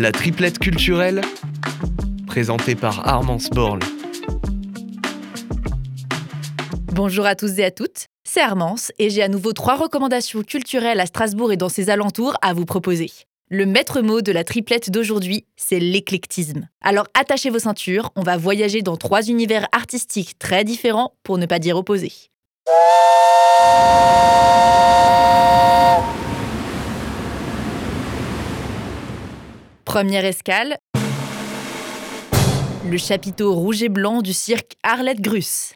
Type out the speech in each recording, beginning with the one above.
La triplette culturelle, présentée par Armance Borle. Bonjour à tous et à toutes, c'est Armance et j'ai à nouveau trois recommandations culturelles à Strasbourg et dans ses alentours à vous proposer. Le maître mot de la triplette d'aujourd'hui, c'est l'éclectisme. Alors attachez vos ceintures, on va voyager dans trois univers artistiques très différents pour ne pas dire opposés. Première escale, le chapiteau rouge et blanc du cirque Arlette Grus.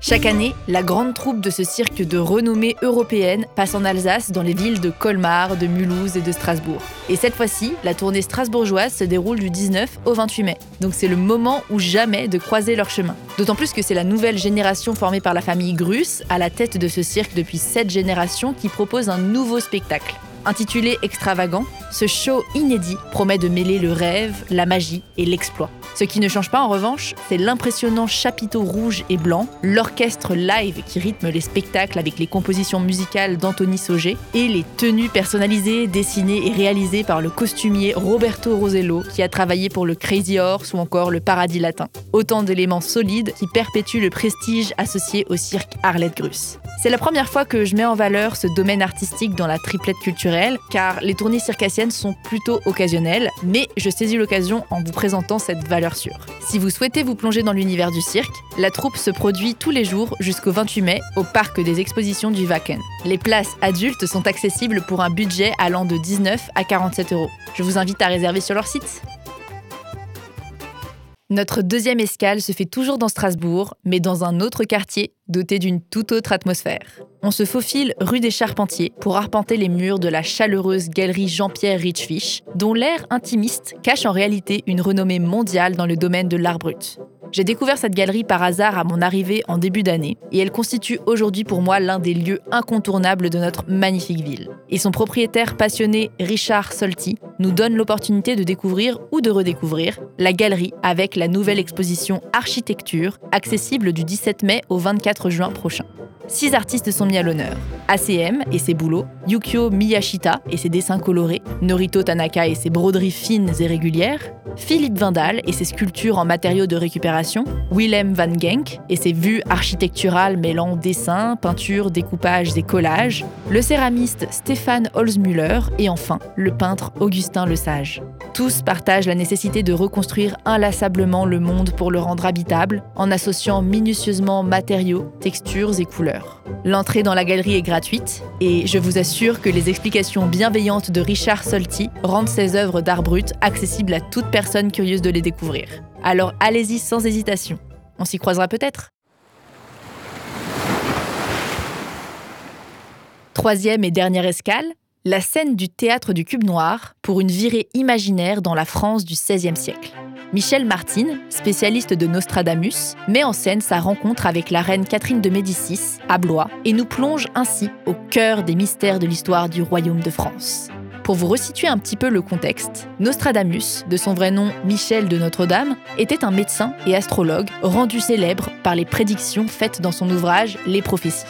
Chaque année, la grande troupe de ce cirque de renommée européenne passe en Alsace dans les villes de Colmar, de Mulhouse et de Strasbourg. Et cette fois-ci, la tournée strasbourgeoise se déroule du 19 au 28 mai. Donc c'est le moment ou jamais de croiser leur chemin. D'autant plus que c'est la nouvelle génération formée par la famille Grus, à la tête de ce cirque depuis sept générations, qui propose un nouveau spectacle. Intitulé Extravagant, ce show inédit promet de mêler le rêve, la magie et l'exploit. Ce qui ne change pas en revanche, c'est l'impressionnant chapiteau rouge et blanc, l'orchestre live qui rythme les spectacles avec les compositions musicales d'Anthony Sauger et les tenues personnalisées, dessinées et réalisées par le costumier Roberto Rosello qui a travaillé pour le Crazy Horse ou encore le Paradis Latin. Autant d'éléments solides qui perpétuent le prestige associé au cirque Arlette Grus. C'est la première fois que je mets en valeur ce domaine artistique dans la triplette culturelle, car les tournées circassiennes sont plutôt occasionnelles, mais je saisis l'occasion en vous présentant cette valeur Si vous souhaitez vous plonger dans l'univers du cirque, la troupe se produit tous les jours jusqu'au 28 mai au parc des expositions du Wacken. Les places adultes sont accessibles pour un budget allant de 19 à 47 euros. Je vous invite à réserver sur leur site. Notre deuxième escale se fait toujours dans Strasbourg, mais dans un autre quartier doté d'une toute autre atmosphère. On se faufile rue des Charpentiers pour arpenter les murs de la chaleureuse galerie Jean-Pierre Richfish, dont l'air intimiste cache en réalité une renommée mondiale dans le domaine de l'art brut. J'ai découvert cette galerie par hasard à mon arrivée en début d'année et elle constitue aujourd'hui pour moi l'un des lieux incontournables de notre magnifique ville. Et son propriétaire passionné Richard Solti nous donne l'opportunité de découvrir ou de redécouvrir la galerie avec la nouvelle exposition Architecture accessible du 17 mai au 24 juin prochain. Six artistes sont mis à l'honneur. ACM et ses boulots, Yukio Miyashita et ses dessins colorés, Norito Tanaka et ses broderies fines et régulières, Philippe Vindal et ses sculptures en matériaux de récupération, Willem van Genk et ses vues architecturales mêlant dessin, peinture, découpage et collage, le céramiste Stéphane Holzmüller et enfin le peintre Augustin Lesage. Tous partagent la nécessité de reconstruire inlassablement le monde pour le rendre habitable en associant minutieusement matériaux, textures et couleurs. L'entrée dans la galerie est gratuite et je vous assure que les explications bienveillantes de Richard Solti rendent ses œuvres d'art brut accessibles à toute personne curieuse de les découvrir. Alors allez-y sans hésitation. On s'y croisera peut-être. Troisième et dernière escale, la scène du théâtre du Cube Noir pour une virée imaginaire dans la France du XVIe siècle. Michel Martin, spécialiste de Nostradamus, met en scène sa rencontre avec la reine Catherine de Médicis à Blois et nous plonge ainsi au cœur des mystères de l'histoire du royaume de France. Pour vous resituer un petit peu le contexte, Nostradamus, de son vrai nom Michel de Notre-Dame, était un médecin et astrologue rendu célèbre par les prédictions faites dans son ouvrage Les prophéties.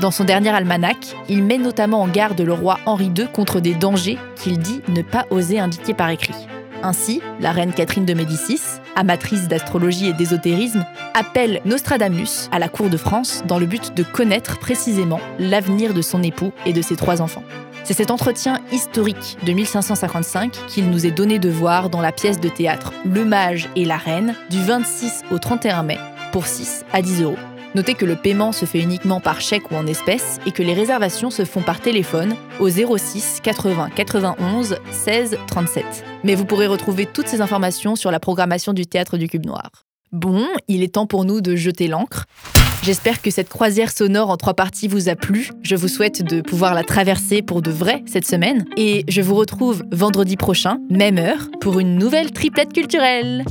Dans son dernier almanach, il met notamment en garde le roi Henri II contre des dangers qu'il dit ne pas oser indiquer par écrit. Ainsi, la reine Catherine de Médicis, amatrice d'astrologie et d'ésotérisme, appelle Nostradamus à la cour de France dans le but de connaître précisément l'avenir de son époux et de ses trois enfants. C'est cet entretien historique de 1555 qu'il nous est donné de voir dans la pièce de théâtre Le Mage et la Reine du 26 au 31 mai pour 6 à 10 euros. Notez que le paiement se fait uniquement par chèque ou en espèces et que les réservations se font par téléphone au 06 80 91 16 37. Mais vous pourrez retrouver toutes ces informations sur la programmation du théâtre du Cube Noir. Bon, il est temps pour nous de jeter l'encre. J'espère que cette croisière sonore en trois parties vous a plu. Je vous souhaite de pouvoir la traverser pour de vrai cette semaine. Et je vous retrouve vendredi prochain, même heure, pour une nouvelle triplette culturelle.